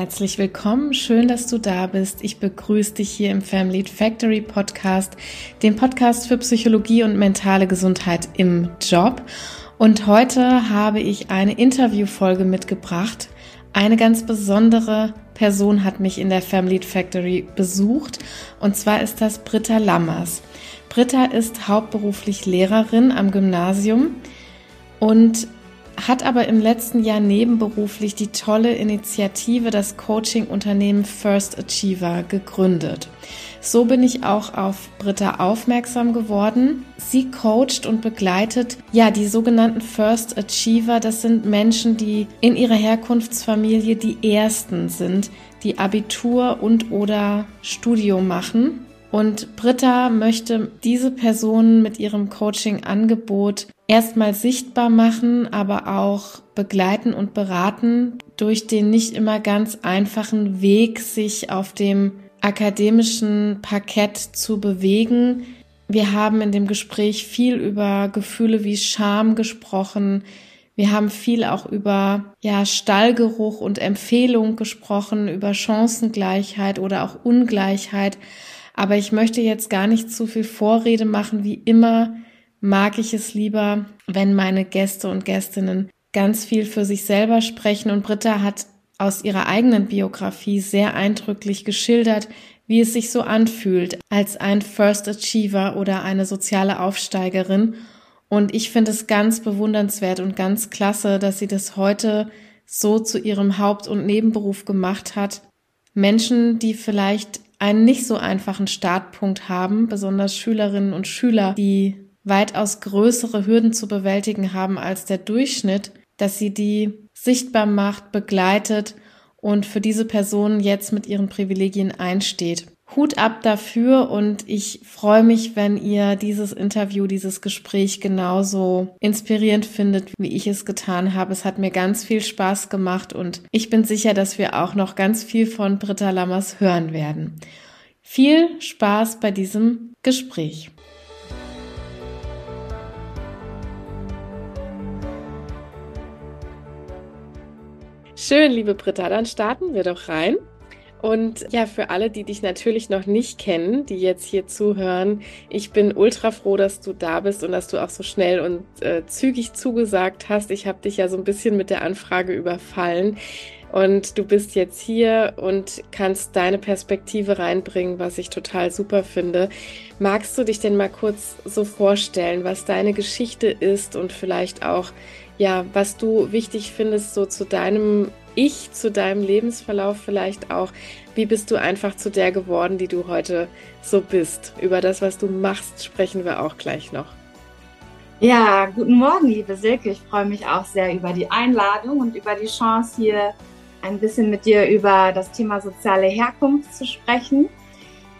Herzlich willkommen, schön, dass du da bist. Ich begrüße dich hier im Family Factory Podcast, dem Podcast für Psychologie und mentale Gesundheit im Job. Und heute habe ich eine Interviewfolge mitgebracht. Eine ganz besondere Person hat mich in der Family Factory besucht und zwar ist das Britta Lammers. Britta ist hauptberuflich Lehrerin am Gymnasium und hat aber im letzten Jahr nebenberuflich die tolle Initiative, das Coaching-Unternehmen First Achiever, gegründet. So bin ich auch auf Britta aufmerksam geworden. Sie coacht und begleitet ja die sogenannten First Achiever. Das sind Menschen, die in ihrer Herkunftsfamilie die ersten sind, die Abitur und oder Studium machen. Und Britta möchte diese Personen mit ihrem Coaching-Angebot erstmal sichtbar machen, aber auch begleiten und beraten durch den nicht immer ganz einfachen Weg, sich auf dem akademischen Parkett zu bewegen. Wir haben in dem Gespräch viel über Gefühle wie Scham gesprochen. Wir haben viel auch über ja, Stallgeruch und Empfehlung gesprochen, über Chancengleichheit oder auch Ungleichheit. Aber ich möchte jetzt gar nicht zu viel Vorrede machen, wie immer mag ich es lieber, wenn meine Gäste und Gästinnen ganz viel für sich selber sprechen. Und Britta hat aus ihrer eigenen Biografie sehr eindrücklich geschildert, wie es sich so anfühlt als ein First Achiever oder eine soziale Aufsteigerin. Und ich finde es ganz bewundernswert und ganz klasse, dass sie das heute so zu ihrem Haupt- und Nebenberuf gemacht hat. Menschen, die vielleicht einen nicht so einfachen Startpunkt haben, besonders Schülerinnen und Schüler, die weitaus größere Hürden zu bewältigen haben als der Durchschnitt, dass sie die sichtbar macht, begleitet und für diese Person jetzt mit ihren Privilegien einsteht. Hut ab dafür und ich freue mich, wenn ihr dieses Interview, dieses Gespräch genauso inspirierend findet, wie ich es getan habe. Es hat mir ganz viel Spaß gemacht und ich bin sicher, dass wir auch noch ganz viel von Britta Lammers hören werden. Viel Spaß bei diesem Gespräch. Schön, liebe Britta, dann starten wir doch rein. Und ja, für alle, die dich natürlich noch nicht kennen, die jetzt hier zuhören, ich bin ultra froh, dass du da bist und dass du auch so schnell und äh, zügig zugesagt hast. Ich habe dich ja so ein bisschen mit der Anfrage überfallen. Und du bist jetzt hier und kannst deine Perspektive reinbringen, was ich total super finde. Magst du dich denn mal kurz so vorstellen, was deine Geschichte ist und vielleicht auch, ja, was du wichtig findest, so zu deinem Ich, zu deinem Lebensverlauf vielleicht auch? Wie bist du einfach zu der geworden, die du heute so bist? Über das, was du machst, sprechen wir auch gleich noch. Ja, guten Morgen, liebe Silke. Ich freue mich auch sehr über die Einladung und über die Chance, hier ein bisschen mit dir über das Thema soziale Herkunft zu sprechen.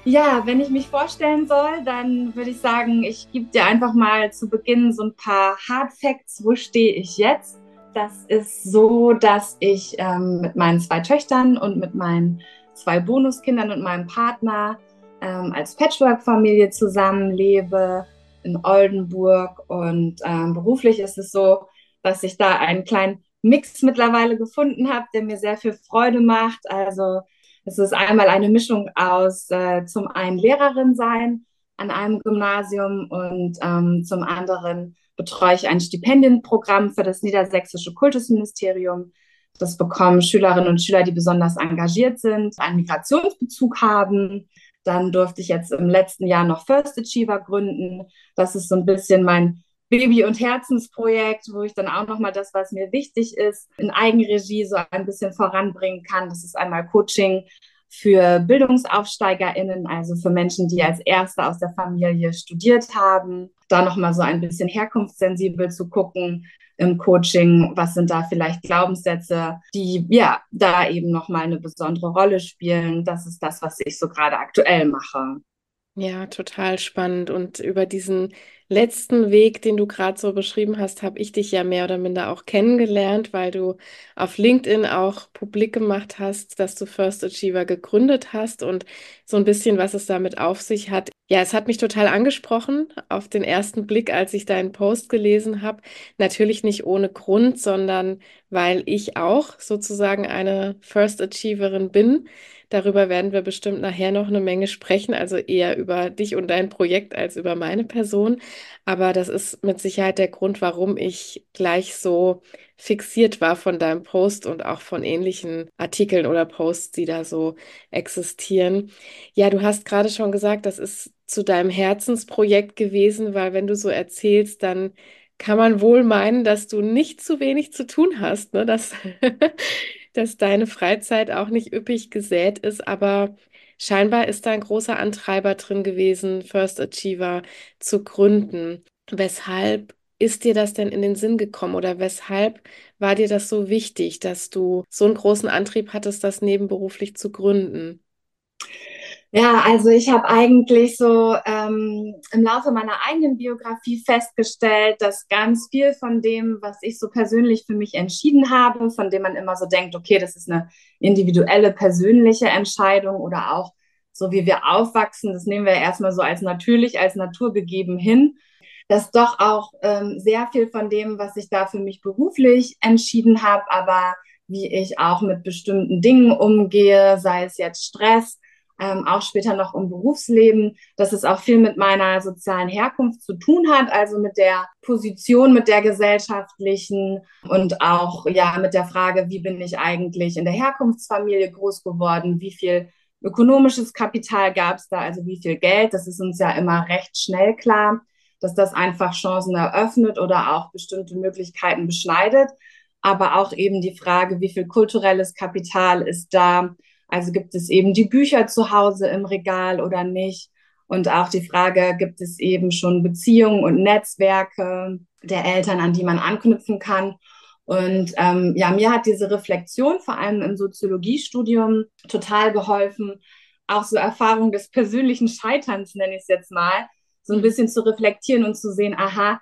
Ja, wenn ich mich vorstellen soll, dann würde ich sagen, ich gebe dir einfach mal zu Beginn so ein paar Hard Facts. Wo stehe ich jetzt? Das ist so, dass ich ähm, mit meinen zwei Töchtern und mit meinen zwei Bonuskindern und meinem Partner ähm, als Patchwork-Familie zusammenlebe in Oldenburg. Und ähm, beruflich ist es so, dass ich da einen kleinen Mix mittlerweile gefunden habe, der mir sehr viel Freude macht. Also es ist einmal eine Mischung aus äh, zum einen Lehrerin sein an einem Gymnasium und ähm, zum anderen betreue ich ein Stipendienprogramm für das Niedersächsische Kultusministerium. Das bekommen Schülerinnen und Schüler, die besonders engagiert sind, einen Migrationsbezug haben. Dann durfte ich jetzt im letzten Jahr noch First Achiever gründen. Das ist so ein bisschen mein Baby- und Herzensprojekt, wo ich dann auch nochmal das, was mir wichtig ist, in Eigenregie so ein bisschen voranbringen kann. Das ist einmal Coaching für BildungsaufsteigerInnen, also für Menschen, die als Erste aus der Familie studiert haben. Da nochmal so ein bisschen herkunftssensibel zu gucken im Coaching. Was sind da vielleicht Glaubenssätze, die ja da eben nochmal eine besondere Rolle spielen? Das ist das, was ich so gerade aktuell mache. Ja, total spannend. Und über diesen letzten Weg, den du gerade so beschrieben hast, habe ich dich ja mehr oder minder auch kennengelernt, weil du auf LinkedIn auch publik gemacht hast, dass du First Achiever gegründet hast und so ein bisschen, was es damit auf sich hat. Ja, es hat mich total angesprochen auf den ersten Blick, als ich deinen Post gelesen habe. Natürlich nicht ohne Grund, sondern weil ich auch sozusagen eine First Achieverin bin. Darüber werden wir bestimmt nachher noch eine Menge sprechen, also eher über dich und dein Projekt als über meine Person. Aber das ist mit Sicherheit der Grund, warum ich gleich so fixiert war von deinem Post und auch von ähnlichen Artikeln oder Posts, die da so existieren. Ja, du hast gerade schon gesagt, das ist zu deinem Herzensprojekt gewesen, weil wenn du so erzählst, dann kann man wohl meinen, dass du nicht zu wenig zu tun hast, ne? dass, dass deine Freizeit auch nicht üppig gesät ist, aber scheinbar ist da ein großer Antreiber drin gewesen, First Achiever zu gründen. Weshalb ist dir das denn in den Sinn gekommen oder weshalb war dir das so wichtig, dass du so einen großen Antrieb hattest, das nebenberuflich zu gründen? Ja, also ich habe eigentlich so ähm, im Laufe meiner eigenen Biografie festgestellt, dass ganz viel von dem, was ich so persönlich für mich entschieden habe, von dem man immer so denkt, okay, das ist eine individuelle, persönliche Entscheidung oder auch so wie wir aufwachsen, das nehmen wir erstmal so als natürlich, als naturbegeben hin, dass doch auch ähm, sehr viel von dem, was ich da für mich beruflich entschieden habe, aber wie ich auch mit bestimmten Dingen umgehe, sei es jetzt Stress, ähm, auch später noch im Berufsleben, dass es auch viel mit meiner sozialen Herkunft zu tun hat, also mit der Position, mit der gesellschaftlichen und auch ja mit der Frage, wie bin ich eigentlich in der Herkunftsfamilie groß geworden, wie viel ökonomisches Kapital gab es da, also wie viel Geld, das ist uns ja immer recht schnell klar, dass das einfach Chancen eröffnet oder auch bestimmte Möglichkeiten beschneidet. Aber auch eben die Frage, wie viel kulturelles Kapital ist da, also gibt es eben die Bücher zu Hause im Regal oder nicht? Und auch die Frage, gibt es eben schon Beziehungen und Netzwerke der Eltern, an die man anknüpfen kann? Und ähm, ja, mir hat diese Reflexion vor allem im Soziologiestudium total geholfen, auch so Erfahrung des persönlichen Scheiterns, nenne ich es jetzt mal, so ein bisschen zu reflektieren und zu sehen, aha,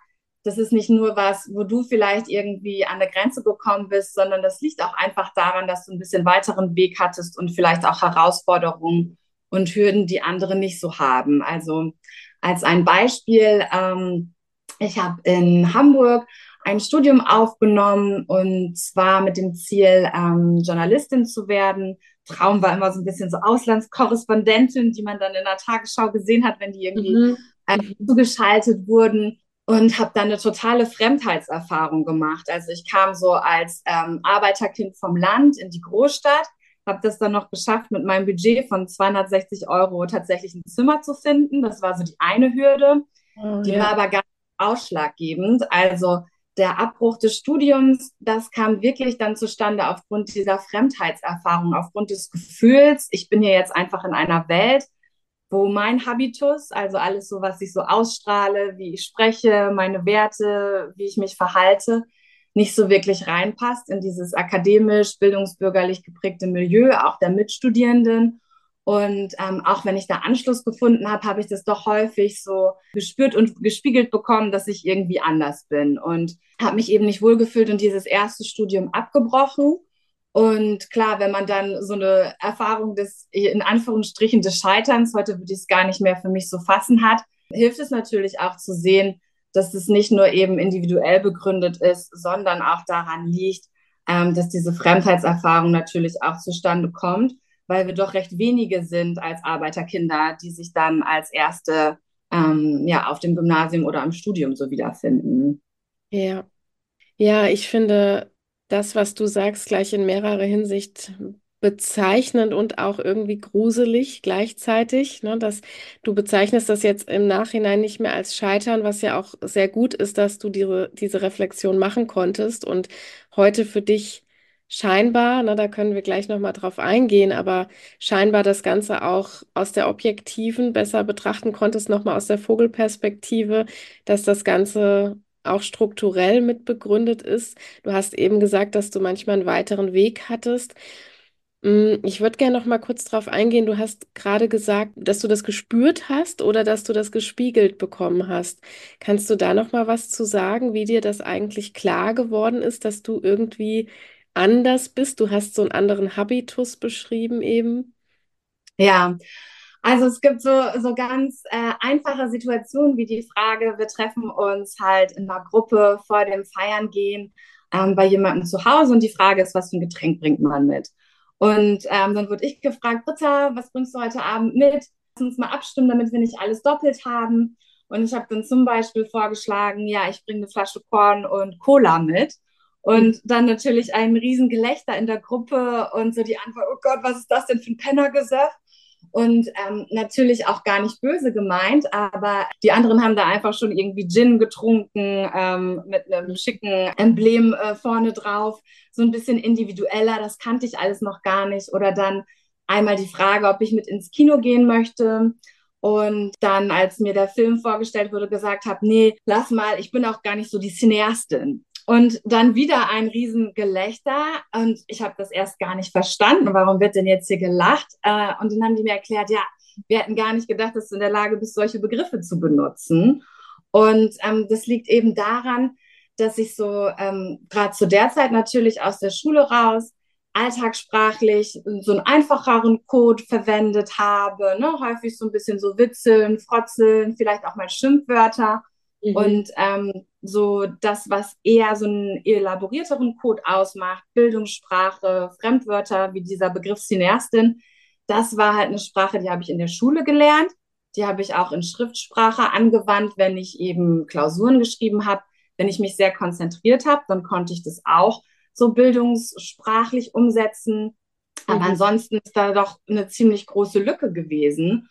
das ist nicht nur was, wo du vielleicht irgendwie an der Grenze gekommen bist, sondern das liegt auch einfach daran, dass du ein bisschen weiteren Weg hattest und vielleicht auch Herausforderungen und Hürden, die andere nicht so haben. Also als ein Beispiel, ähm, ich habe in Hamburg ein Studium aufgenommen und zwar mit dem Ziel, ähm, Journalistin zu werden. Traum war immer so ein bisschen so Auslandskorrespondentin, die man dann in der Tagesschau gesehen hat, wenn die irgendwie mhm. äh, zugeschaltet wurden und habe dann eine totale Fremdheitserfahrung gemacht. Also ich kam so als ähm, Arbeiterkind vom Land in die Großstadt, habe das dann noch geschafft, mit meinem Budget von 260 Euro tatsächlich ein Zimmer zu finden. Das war so die eine Hürde. Oh, die ja. war aber ganz ausschlaggebend. Also der Abbruch des Studiums, das kam wirklich dann zustande aufgrund dieser Fremdheitserfahrung, aufgrund des Gefühls, ich bin hier jetzt einfach in einer Welt, wo mein Habitus, also alles so, was ich so ausstrahle, wie ich spreche, meine Werte, wie ich mich verhalte, nicht so wirklich reinpasst in dieses akademisch, bildungsbürgerlich geprägte Milieu, auch der Mitstudierenden. Und ähm, auch wenn ich da Anschluss gefunden habe, habe ich das doch häufig so gespürt und gespiegelt bekommen, dass ich irgendwie anders bin. Und habe mich eben nicht wohlgefühlt und dieses erste Studium abgebrochen und klar, wenn man dann so eine Erfahrung des, in Anführungsstrichen, des Scheiterns, heute würde ich es gar nicht mehr für mich so fassen hat, hilft es natürlich auch zu sehen, dass es nicht nur eben individuell begründet ist, sondern auch daran liegt, ähm, dass diese Fremdheitserfahrung natürlich auch zustande kommt, weil wir doch recht wenige sind als Arbeiterkinder, die sich dann als erste ähm, ja, auf dem Gymnasium oder am Studium so wiederfinden. Ja. Ja, ich finde, das, was du sagst, gleich in mehrerer Hinsicht bezeichnend und auch irgendwie gruselig gleichzeitig. Ne? Dass du bezeichnest das jetzt im Nachhinein nicht mehr als Scheitern, was ja auch sehr gut ist, dass du diese, diese Reflexion machen konntest und heute für dich scheinbar, ne, da können wir gleich nochmal drauf eingehen, aber scheinbar das Ganze auch aus der objektiven besser betrachten konntest, nochmal aus der Vogelperspektive, dass das Ganze auch strukturell mit begründet ist. Du hast eben gesagt, dass du manchmal einen weiteren Weg hattest. Mm, ich würde gerne noch mal kurz darauf eingehen. Du hast gerade gesagt, dass du das gespürt hast oder dass du das gespiegelt bekommen hast. Kannst du da noch mal was zu sagen, wie dir das eigentlich klar geworden ist, dass du irgendwie anders bist? Du hast so einen anderen Habitus beschrieben eben. Ja, also es gibt so, so ganz äh, einfache Situationen wie die Frage, wir treffen uns halt in einer Gruppe vor dem Feiern gehen ähm, bei jemandem zu Hause und die Frage ist, was für ein Getränk bringt man mit? Und ähm, dann wurde ich gefragt, Britta, was bringst du heute Abend mit? Lass uns mal abstimmen, damit wir nicht alles doppelt haben. Und ich habe dann zum Beispiel vorgeschlagen, ja, ich bringe eine Flasche Korn und Cola mit. Und dann natürlich ein Riesengelächter in der Gruppe und so die Antwort, oh Gott, was ist das denn für ein Pennergesöff? Und ähm, natürlich auch gar nicht böse gemeint, aber die anderen haben da einfach schon irgendwie Gin getrunken ähm, mit einem schicken Emblem äh, vorne drauf, so ein bisschen individueller, das kannte ich alles noch gar nicht. Oder dann einmal die Frage, ob ich mit ins Kino gehen möchte. Und dann, als mir der Film vorgestellt wurde, gesagt habe, nee, lass mal, ich bin auch gar nicht so die Cineastin. Und dann wieder ein Riesengelächter und ich habe das erst gar nicht verstanden. Warum wird denn jetzt hier gelacht? Äh, und dann haben die mir erklärt, ja, wir hätten gar nicht gedacht, dass du in der Lage bist, solche Begriffe zu benutzen. Und ähm, das liegt eben daran, dass ich so ähm, gerade zu der Zeit natürlich aus der Schule raus alltagssprachlich so einen einfacheren Code verwendet habe, ne? häufig so ein bisschen so Witzeln, Frotzeln, vielleicht auch mal Schimpfwörter. Mhm. Und ähm, so das, was eher so einen elaborierteren Code ausmacht, Bildungssprache, Fremdwörter wie dieser Begriff Cineastin, das war halt eine Sprache, die habe ich in der Schule gelernt. Die habe ich auch in Schriftsprache angewandt, wenn ich eben Klausuren geschrieben habe. Wenn ich mich sehr konzentriert habe, dann konnte ich das auch so bildungssprachlich umsetzen. Aber mhm. ansonsten ist da doch eine ziemlich große Lücke gewesen.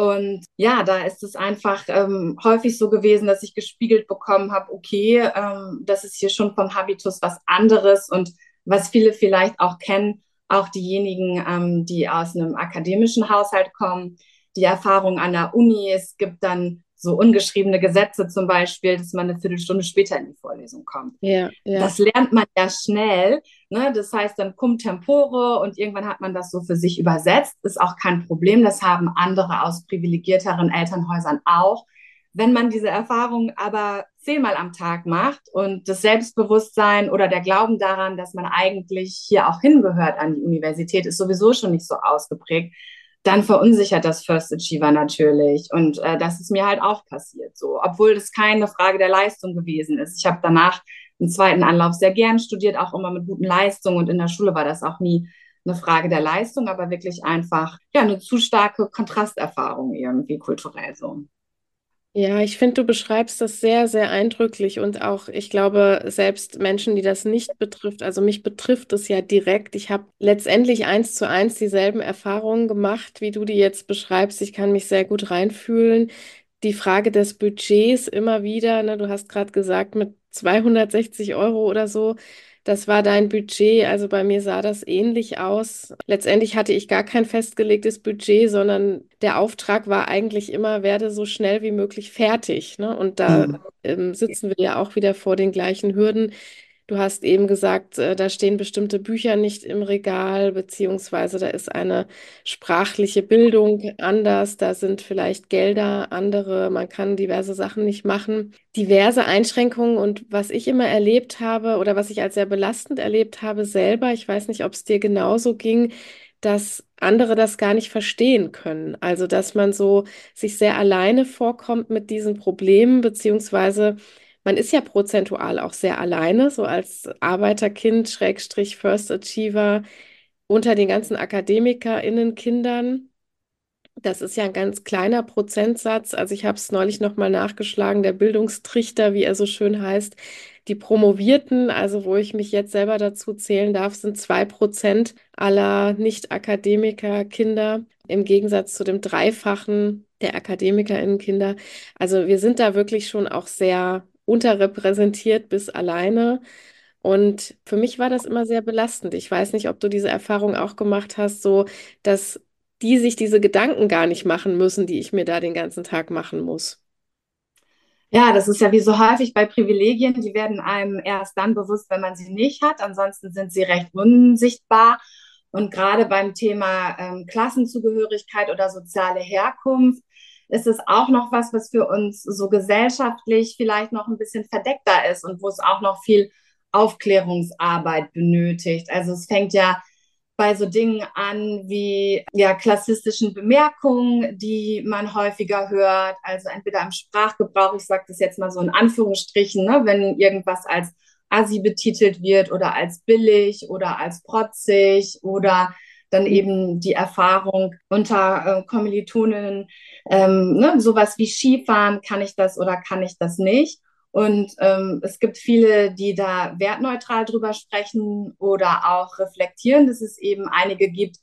Und ja, da ist es einfach ähm, häufig so gewesen, dass ich gespiegelt bekommen habe, okay, ähm, das ist hier schon vom Habitus was anderes und was viele vielleicht auch kennen, auch diejenigen, ähm, die aus einem akademischen Haushalt kommen, die Erfahrung an der Uni, es gibt dann so ungeschriebene Gesetze zum Beispiel, dass man eine Viertelstunde später in die Vorlesung kommt. Ja, ja. Das lernt man ja schnell. Ne? Das heißt, dann kommt Tempore und irgendwann hat man das so für sich übersetzt. Ist auch kein Problem. Das haben andere aus privilegierteren Elternhäusern auch. Wenn man diese Erfahrung aber zehnmal am Tag macht und das Selbstbewusstsein oder der Glauben daran, dass man eigentlich hier auch hingehört an die Universität, ist sowieso schon nicht so ausgeprägt, dann verunsichert das First Achiever natürlich. Und äh, das ist mir halt auch passiert so, obwohl das keine Frage der Leistung gewesen ist. Ich habe danach im zweiten Anlauf sehr gern studiert, auch immer mit guten Leistungen. Und in der Schule war das auch nie eine Frage der Leistung, aber wirklich einfach ja eine zu starke Kontrasterfahrung irgendwie kulturell so. Ja, ich finde, du beschreibst das sehr, sehr eindrücklich und auch, ich glaube, selbst Menschen, die das nicht betrifft, also mich betrifft es ja direkt. Ich habe letztendlich eins zu eins dieselben Erfahrungen gemacht, wie du die jetzt beschreibst. Ich kann mich sehr gut reinfühlen. Die Frage des Budgets immer wieder, ne, du hast gerade gesagt, mit 260 Euro oder so das war dein Budget. Also bei mir sah das ähnlich aus. Letztendlich hatte ich gar kein festgelegtes Budget, sondern der Auftrag war eigentlich immer, werde so schnell wie möglich fertig. Ne? Und da mhm. ähm, sitzen wir ja auch wieder vor den gleichen Hürden. Du hast eben gesagt, äh, da stehen bestimmte Bücher nicht im Regal, beziehungsweise da ist eine sprachliche Bildung anders, da sind vielleicht Gelder andere, man kann diverse Sachen nicht machen. Diverse Einschränkungen und was ich immer erlebt habe oder was ich als sehr belastend erlebt habe selber, ich weiß nicht, ob es dir genauso ging, dass andere das gar nicht verstehen können. Also, dass man so sich sehr alleine vorkommt mit diesen Problemen, beziehungsweise man ist ja prozentual auch sehr alleine, so als Arbeiterkind, Schrägstrich First Achiever unter den ganzen AkademikerInnen, Kindern. Das ist ja ein ganz kleiner Prozentsatz. Also ich habe es neulich nochmal nachgeschlagen, der Bildungstrichter, wie er so schön heißt. Die Promovierten, also wo ich mich jetzt selber dazu zählen darf, sind zwei Prozent aller Nicht-Akademiker-Kinder im Gegensatz zu dem Dreifachen der AkademikerInnen-Kinder. Also wir sind da wirklich schon auch sehr unterrepräsentiert bis alleine. Und für mich war das immer sehr belastend. Ich weiß nicht, ob du diese Erfahrung auch gemacht hast, so dass die sich diese Gedanken gar nicht machen müssen, die ich mir da den ganzen Tag machen muss. Ja, das ist ja wie so häufig bei Privilegien, die werden einem erst dann bewusst, wenn man sie nicht hat. Ansonsten sind sie recht unsichtbar. Und gerade beim Thema ähm, Klassenzugehörigkeit oder soziale Herkunft ist es auch noch was, was für uns so gesellschaftlich vielleicht noch ein bisschen verdeckter ist und wo es auch noch viel Aufklärungsarbeit benötigt. Also es fängt ja bei so Dingen an wie ja klassistischen Bemerkungen, die man häufiger hört, also entweder im Sprachgebrauch, ich sage das jetzt mal so in Anführungsstrichen, ne, wenn irgendwas als Assi betitelt wird oder als billig oder als protzig oder dann eben die Erfahrung unter äh, Kommilitoninnen, ähm, ne, sowas wie Skifahren, kann ich das oder kann ich das nicht? Und ähm, es gibt viele, die da wertneutral drüber sprechen oder auch reflektieren, dass es eben einige gibt,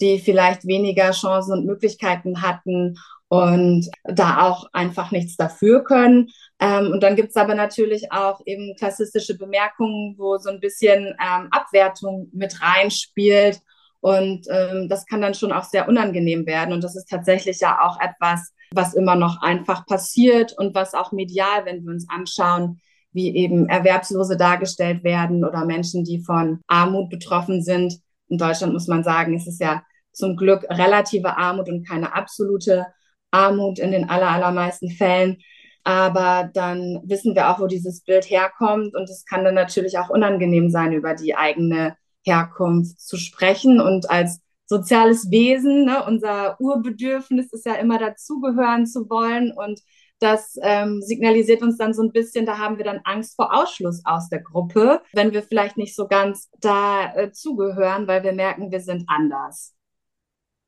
die vielleicht weniger Chancen und Möglichkeiten hatten und da auch einfach nichts dafür können. Ähm, und dann gibt es aber natürlich auch eben klassistische Bemerkungen, wo so ein bisschen ähm, Abwertung mit reinspielt. Und ähm, das kann dann schon auch sehr unangenehm werden. Und das ist tatsächlich ja auch etwas, was immer noch einfach passiert und was auch medial, wenn wir uns anschauen, wie eben Erwerbslose dargestellt werden oder Menschen, die von Armut betroffen sind. In Deutschland muss man sagen, es ist ja zum Glück relative Armut und keine absolute Armut in den aller, allermeisten Fällen. Aber dann wissen wir auch, wo dieses Bild herkommt. Und es kann dann natürlich auch unangenehm sein, über die eigene Herkunft zu sprechen. Und als soziales Wesen. Ne? Unser Urbedürfnis ist ja immer dazugehören zu wollen und das ähm, signalisiert uns dann so ein bisschen, da haben wir dann Angst vor Ausschluss aus der Gruppe, wenn wir vielleicht nicht so ganz da äh, weil wir merken, wir sind anders.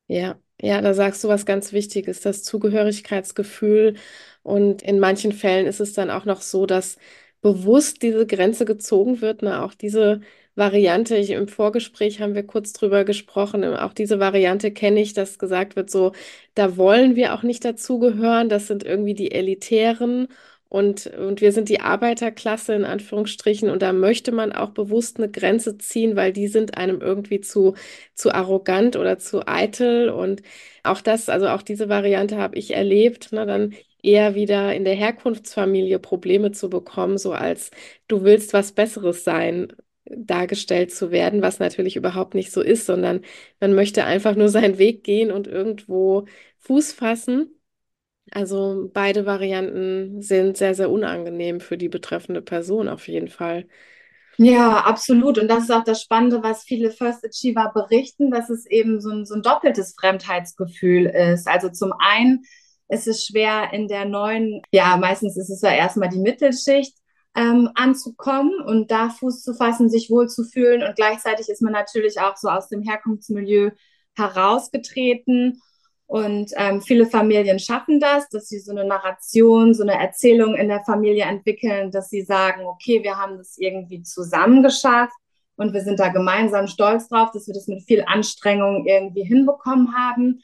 Ja, ja, da sagst du was ganz Wichtiges, das Zugehörigkeitsgefühl. Und in manchen Fällen ist es dann auch noch so, dass bewusst diese Grenze gezogen wird, ne? Auch diese Variante, ich, im Vorgespräch haben wir kurz drüber gesprochen, auch diese Variante kenne ich, dass gesagt wird, so, da wollen wir auch nicht dazugehören, das sind irgendwie die Elitären und, und wir sind die Arbeiterklasse in Anführungsstrichen und da möchte man auch bewusst eine Grenze ziehen, weil die sind einem irgendwie zu, zu arrogant oder zu eitel und auch das, also auch diese Variante habe ich erlebt, ne, dann eher wieder in der Herkunftsfamilie Probleme zu bekommen, so als du willst was Besseres sein dargestellt zu werden, was natürlich überhaupt nicht so ist, sondern man möchte einfach nur seinen Weg gehen und irgendwo Fuß fassen. Also beide Varianten sind sehr, sehr unangenehm für die betreffende Person auf jeden Fall. Ja, absolut. Und das ist auch das Spannende, was viele First Achiever berichten, dass es eben so ein, so ein doppeltes Fremdheitsgefühl ist. Also zum einen ist es schwer in der neuen, ja, meistens ist es ja erstmal die Mittelschicht, ähm, anzukommen und da Fuß zu fassen, sich wohlzufühlen. Und gleichzeitig ist man natürlich auch so aus dem Herkunftsmilieu herausgetreten. Und ähm, viele Familien schaffen das, dass sie so eine Narration, so eine Erzählung in der Familie entwickeln, dass sie sagen, okay, wir haben das irgendwie zusammen geschafft und wir sind da gemeinsam stolz drauf, dass wir das mit viel Anstrengung irgendwie hinbekommen haben.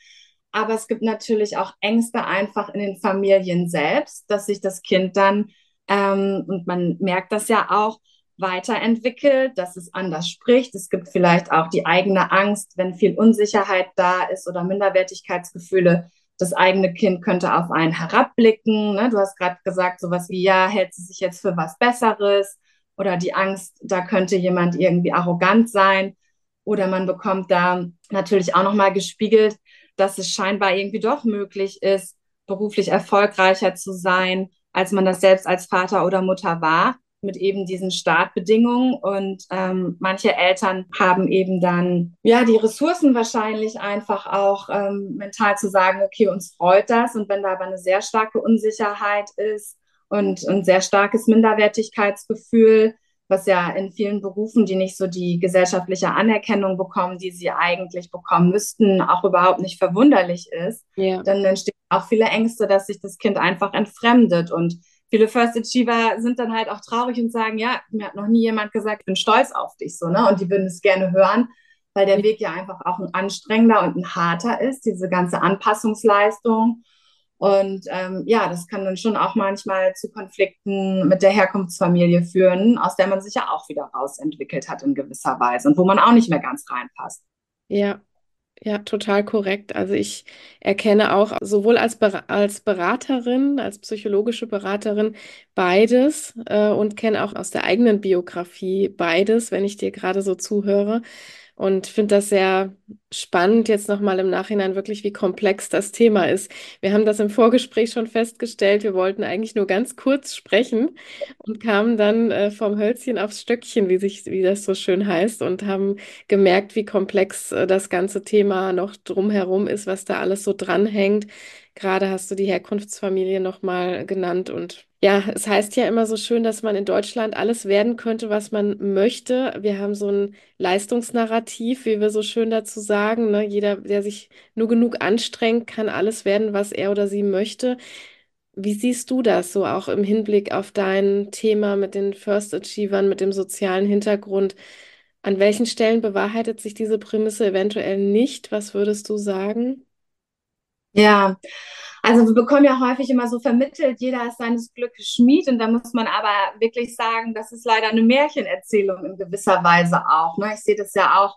Aber es gibt natürlich auch Ängste einfach in den Familien selbst, dass sich das Kind dann ähm, und man merkt das ja auch, weiterentwickelt, dass es anders spricht. Es gibt vielleicht auch die eigene Angst, wenn viel Unsicherheit da ist oder Minderwertigkeitsgefühle. Das eigene Kind könnte auf einen herabblicken. Ne? Du hast gerade gesagt, sowas wie, ja, hält sie sich jetzt für was Besseres? Oder die Angst, da könnte jemand irgendwie arrogant sein. Oder man bekommt da natürlich auch nochmal gespiegelt, dass es scheinbar irgendwie doch möglich ist, beruflich erfolgreicher zu sein, als man das selbst als Vater oder Mutter war, mit eben diesen Startbedingungen. Und ähm, manche Eltern haben eben dann ja die Ressourcen wahrscheinlich einfach auch ähm, mental zu sagen, okay, uns freut das. Und wenn da aber eine sehr starke Unsicherheit ist und ein sehr starkes Minderwertigkeitsgefühl, was ja in vielen Berufen, die nicht so die gesellschaftliche Anerkennung bekommen, die sie eigentlich bekommen müssten, auch überhaupt nicht verwunderlich ist, yeah. dann entstehen auch viele Ängste, dass sich das Kind einfach entfremdet. Und viele First Achiever sind dann halt auch traurig und sagen, ja, mir hat noch nie jemand gesagt, ich bin stolz auf dich so, ne? Und die würden es gerne hören, weil der Weg ja einfach auch ein anstrengender und ein harter ist, diese ganze Anpassungsleistung. Und ähm, ja, das kann dann schon auch manchmal zu Konflikten mit der Herkunftsfamilie führen, aus der man sich ja auch wieder rausentwickelt hat in gewisser Weise und wo man auch nicht mehr ganz reinpasst. Ja, ja, total korrekt. Also ich erkenne auch sowohl als, Ber als Beraterin, als psychologische Beraterin beides äh, und kenne auch aus der eigenen Biografie beides, wenn ich dir gerade so zuhöre. Und finde das sehr spannend jetzt nochmal im Nachhinein wirklich, wie komplex das Thema ist. Wir haben das im Vorgespräch schon festgestellt. Wir wollten eigentlich nur ganz kurz sprechen und kamen dann äh, vom Hölzchen aufs Stöckchen, wie sich, wie das so schön heißt, und haben gemerkt, wie komplex äh, das ganze Thema noch drumherum ist, was da alles so dranhängt. Gerade hast du die Herkunftsfamilie nochmal genannt und ja, es heißt ja immer so schön, dass man in Deutschland alles werden könnte, was man möchte. Wir haben so ein Leistungsnarrativ, wie wir so schön dazu sagen. Ne? Jeder, der sich nur genug anstrengt, kann alles werden, was er oder sie möchte. Wie siehst du das so auch im Hinblick auf dein Thema mit den First Achievern, mit dem sozialen Hintergrund? An welchen Stellen bewahrheitet sich diese Prämisse eventuell nicht? Was würdest du sagen? Ja, also wir bekommen ja häufig immer so vermittelt, jeder ist seines Glückes Schmied und da muss man aber wirklich sagen, das ist leider eine Märchenerzählung in gewisser Weise auch. Ne? Ich sehe das ja auch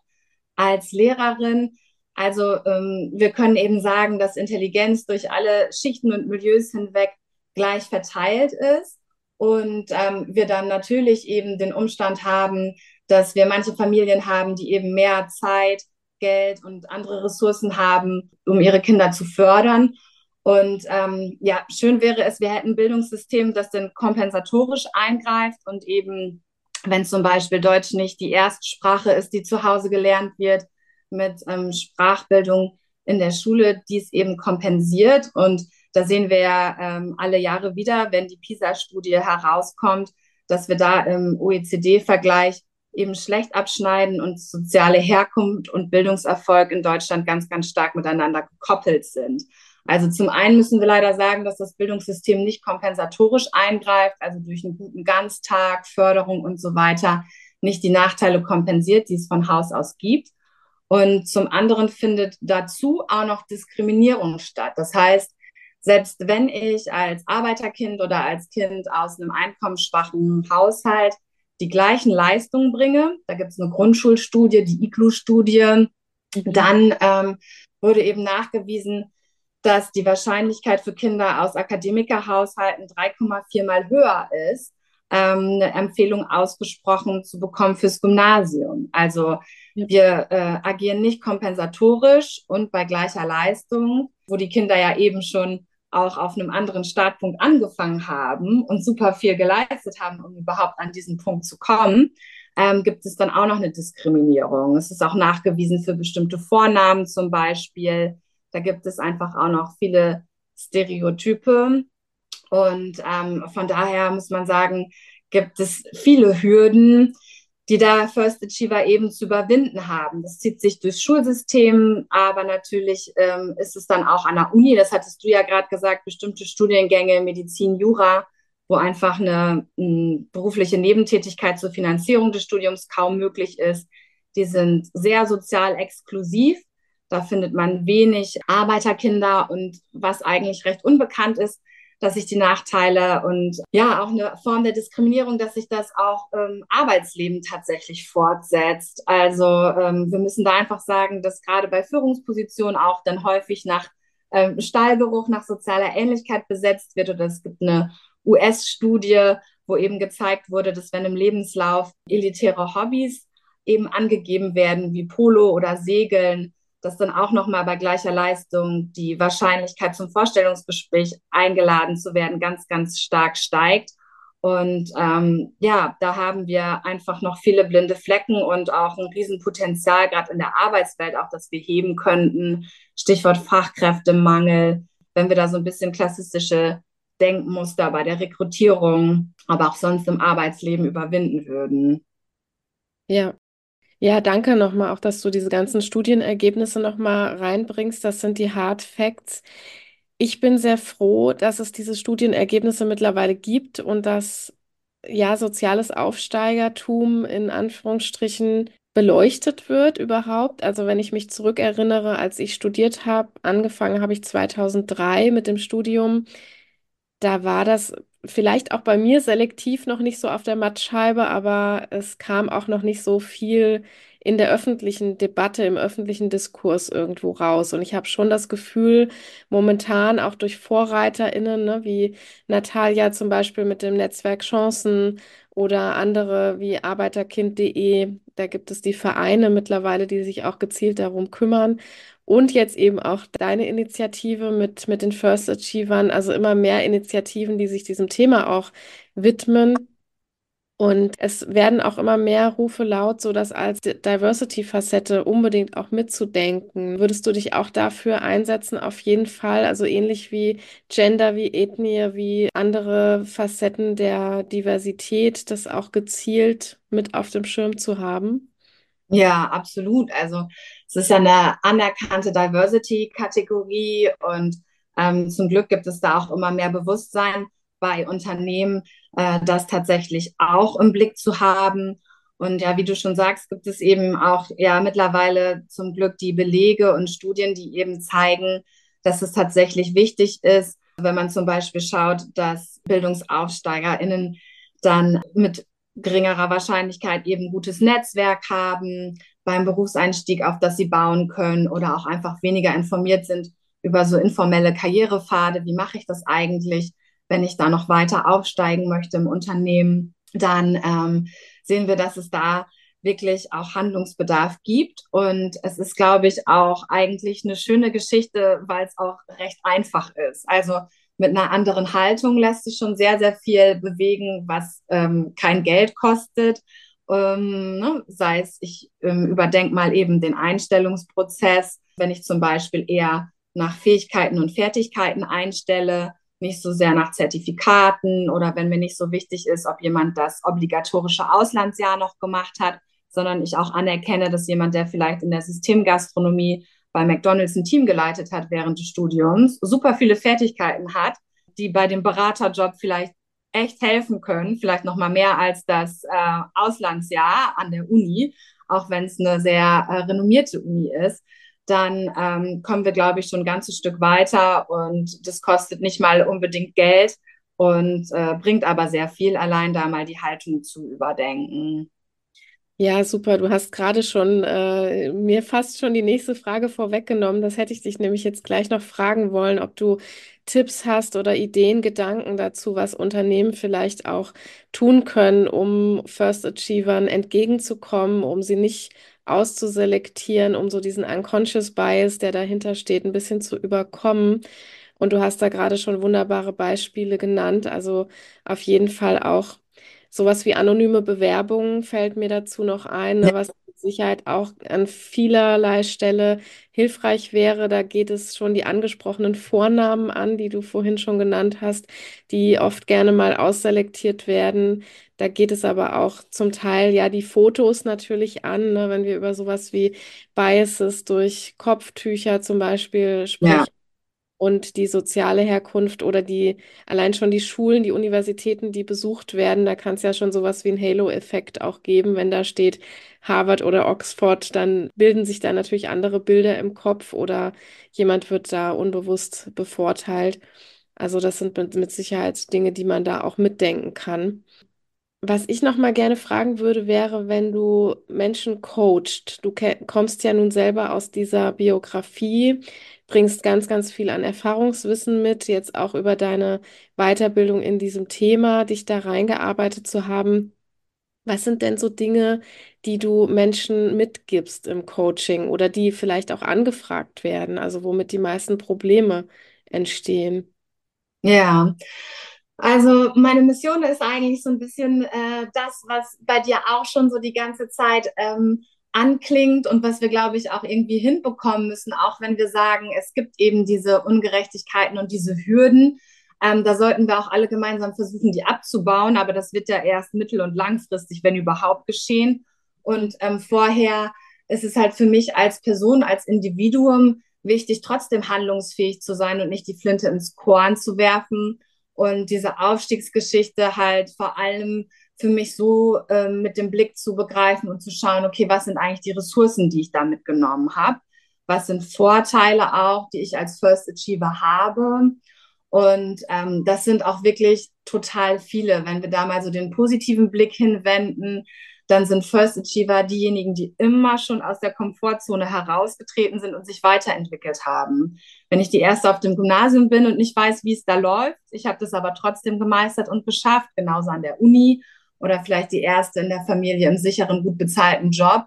als Lehrerin. Also ähm, wir können eben sagen, dass Intelligenz durch alle Schichten und Milieus hinweg gleich verteilt ist und ähm, wir dann natürlich eben den Umstand haben, dass wir manche Familien haben, die eben mehr Zeit, Geld und andere Ressourcen haben, um ihre Kinder zu fördern. Und ähm, ja, schön wäre es, wir hätten ein Bildungssystem, das dann kompensatorisch eingreift und eben, wenn zum Beispiel Deutsch nicht die Erstsprache ist, die zu Hause gelernt wird, mit ähm, Sprachbildung in der Schule, dies eben kompensiert. Und da sehen wir ja ähm, alle Jahre wieder, wenn die PISA-Studie herauskommt, dass wir da im OECD-Vergleich eben schlecht abschneiden und soziale Herkunft und Bildungserfolg in Deutschland ganz, ganz stark miteinander gekoppelt sind. Also zum einen müssen wir leider sagen, dass das Bildungssystem nicht kompensatorisch eingreift, also durch einen guten Ganztag, Förderung und so weiter nicht die Nachteile kompensiert, die es von Haus aus gibt. Und zum anderen findet dazu auch noch Diskriminierung statt. Das heißt, selbst wenn ich als Arbeiterkind oder als Kind aus einem einkommensschwachen Haushalt die gleichen Leistungen bringe, da gibt es eine Grundschulstudie, die IGLU-Studie, mhm. dann ähm, wurde eben nachgewiesen, dass die Wahrscheinlichkeit für Kinder aus Akademikerhaushalten 3,4 mal höher ist, ähm, eine Empfehlung ausgesprochen zu bekommen fürs Gymnasium. Also wir äh, agieren nicht kompensatorisch und bei gleicher Leistung, wo die Kinder ja eben schon auch auf einem anderen Startpunkt angefangen haben und super viel geleistet haben, um überhaupt an diesen Punkt zu kommen, ähm, gibt es dann auch noch eine Diskriminierung. Es ist auch nachgewiesen für bestimmte Vornamen zum Beispiel. Da gibt es einfach auch noch viele Stereotype. Und ähm, von daher muss man sagen, gibt es viele Hürden, die da First Achiever eben zu überwinden haben. Das zieht sich durchs Schulsystem, aber natürlich ähm, ist es dann auch an der Uni, das hattest du ja gerade gesagt, bestimmte Studiengänge, Medizin, Jura, wo einfach eine, eine berufliche Nebentätigkeit zur Finanzierung des Studiums kaum möglich ist. Die sind sehr sozial exklusiv. Da findet man wenig Arbeiterkinder und was eigentlich recht unbekannt ist, dass sich die Nachteile und ja auch eine Form der Diskriminierung, dass sich das auch im Arbeitsleben tatsächlich fortsetzt. Also ähm, wir müssen da einfach sagen, dass gerade bei Führungspositionen auch dann häufig nach ähm, Stallgeruch, nach sozialer Ähnlichkeit besetzt wird. Oder es gibt eine US-Studie, wo eben gezeigt wurde, dass wenn im Lebenslauf elitäre Hobbys eben angegeben werden, wie Polo oder Segeln, dass dann auch nochmal bei gleicher Leistung die Wahrscheinlichkeit zum Vorstellungsgespräch eingeladen zu werden ganz, ganz stark steigt. Und ähm, ja, da haben wir einfach noch viele blinde Flecken und auch ein Riesenpotenzial, gerade in der Arbeitswelt, auch das wir heben könnten. Stichwort Fachkräftemangel, wenn wir da so ein bisschen klassistische Denkmuster bei der Rekrutierung, aber auch sonst im Arbeitsleben überwinden würden. Ja, ja, danke nochmal, auch dass du diese ganzen Studienergebnisse nochmal reinbringst. Das sind die Hard Facts. Ich bin sehr froh, dass es diese Studienergebnisse mittlerweile gibt und dass ja soziales Aufsteigertum in Anführungsstrichen beleuchtet wird überhaupt. Also wenn ich mich zurückerinnere, als ich studiert habe, angefangen habe ich 2003 mit dem Studium, da war das vielleicht auch bei mir selektiv noch nicht so auf der Mattscheibe, aber es kam auch noch nicht so viel in der öffentlichen Debatte, im öffentlichen Diskurs irgendwo raus. Und ich habe schon das Gefühl, momentan auch durch VorreiterInnen, ne, wie Natalia zum Beispiel mit dem Netzwerk Chancen oder andere wie Arbeiterkind.de, da gibt es die Vereine mittlerweile, die sich auch gezielt darum kümmern. Und jetzt eben auch deine Initiative mit, mit den First Achievern, also immer mehr Initiativen, die sich diesem Thema auch widmen. Und es werden auch immer mehr Rufe laut, so dass als Diversity-Facette unbedingt auch mitzudenken. Würdest du dich auch dafür einsetzen? Auf jeden Fall. Also ähnlich wie Gender, wie Ethnie, wie andere Facetten der Diversität, das auch gezielt mit auf dem Schirm zu haben? Ja, absolut. Also es ist ja eine anerkannte Diversity-Kategorie und ähm, zum Glück gibt es da auch immer mehr Bewusstsein bei Unternehmen, äh, das tatsächlich auch im Blick zu haben. Und ja, wie du schon sagst, gibt es eben auch ja mittlerweile zum Glück die Belege und Studien, die eben zeigen, dass es tatsächlich wichtig ist, wenn man zum Beispiel schaut, dass BildungsaufsteigerInnen dann mit geringerer Wahrscheinlichkeit eben gutes Netzwerk haben beim Berufseinstieg, auf das sie bauen können oder auch einfach weniger informiert sind über so informelle Karrierepfade. Wie mache ich das eigentlich, wenn ich da noch weiter aufsteigen möchte im Unternehmen? Dann ähm, sehen wir, dass es da wirklich auch Handlungsbedarf gibt. Und es ist, glaube ich, auch eigentlich eine schöne Geschichte, weil es auch recht einfach ist. Also mit einer anderen Haltung lässt sich schon sehr, sehr viel bewegen, was ähm, kein Geld kostet. Ähm, ne? Sei es, ich ähm, überdenke mal eben den Einstellungsprozess, wenn ich zum Beispiel eher nach Fähigkeiten und Fertigkeiten einstelle, nicht so sehr nach Zertifikaten oder wenn mir nicht so wichtig ist, ob jemand das obligatorische Auslandsjahr noch gemacht hat, sondern ich auch anerkenne, dass jemand, der vielleicht in der Systemgastronomie bei McDonald's ein Team geleitet hat während des Studiums, super viele Fertigkeiten hat, die bei dem Beraterjob vielleicht echt helfen können, vielleicht noch mal mehr als das äh, Auslandsjahr an der Uni, auch wenn es eine sehr äh, renommierte Uni ist, dann ähm, kommen wir, glaube ich, schon ein ganzes Stück weiter und das kostet nicht mal unbedingt Geld und äh, bringt aber sehr viel, allein da mal die Haltung zu überdenken. Ja, super. Du hast gerade schon äh, mir fast schon die nächste Frage vorweggenommen. Das hätte ich dich nämlich jetzt gleich noch fragen wollen, ob du Tipps hast oder Ideen, Gedanken dazu, was Unternehmen vielleicht auch tun können, um First Achievern entgegenzukommen, um sie nicht auszuselektieren, um so diesen Unconscious Bias, der dahinter steht, ein bisschen zu überkommen. Und du hast da gerade schon wunderbare Beispiele genannt. Also auf jeden Fall auch Sowas wie anonyme Bewerbungen fällt mir dazu noch ein, ne, was Sicherheit auch an vielerlei Stelle hilfreich wäre. Da geht es schon die angesprochenen Vornamen an, die du vorhin schon genannt hast, die oft gerne mal ausselektiert werden. Da geht es aber auch zum Teil ja die Fotos natürlich an, ne, wenn wir über sowas wie Biases durch Kopftücher zum Beispiel sprechen. Ja und die soziale Herkunft oder die allein schon die Schulen, die Universitäten, die besucht werden, da kann es ja schon sowas wie einen Halo-Effekt auch geben, wenn da steht Harvard oder Oxford, dann bilden sich da natürlich andere Bilder im Kopf oder jemand wird da unbewusst bevorteilt. Also das sind mit, mit Sicherheit Dinge, die man da auch mitdenken kann. Was ich noch mal gerne fragen würde, wäre, wenn du Menschen coacht. Du kommst ja nun selber aus dieser Biografie, bringst ganz, ganz viel an Erfahrungswissen mit, jetzt auch über deine Weiterbildung in diesem Thema, dich da reingearbeitet zu haben. Was sind denn so Dinge, die du Menschen mitgibst im Coaching oder die vielleicht auch angefragt werden, also womit die meisten Probleme entstehen? Ja, also meine Mission ist eigentlich so ein bisschen äh, das, was bei dir auch schon so die ganze Zeit ähm, anklingt und was wir, glaube ich, auch irgendwie hinbekommen müssen, auch wenn wir sagen, es gibt eben diese Ungerechtigkeiten und diese Hürden. Ähm, da sollten wir auch alle gemeinsam versuchen, die abzubauen, aber das wird ja erst mittel- und langfristig, wenn überhaupt, geschehen. Und ähm, vorher ist es halt für mich als Person, als Individuum wichtig, trotzdem handlungsfähig zu sein und nicht die Flinte ins Korn zu werfen und diese Aufstiegsgeschichte halt vor allem für mich so äh, mit dem Blick zu begreifen und zu schauen, okay, was sind eigentlich die Ressourcen, die ich da mitgenommen habe? Was sind Vorteile auch, die ich als First Achiever habe? Und ähm, das sind auch wirklich total viele. Wenn wir da mal so den positiven Blick hinwenden, dann sind First Achiever diejenigen, die immer schon aus der Komfortzone herausgetreten sind und sich weiterentwickelt haben. Wenn ich die erste auf dem Gymnasium bin und nicht weiß, wie es da läuft, ich habe das aber trotzdem gemeistert und geschafft, genauso an der Uni oder vielleicht die erste in der Familie im sicheren, gut bezahlten Job,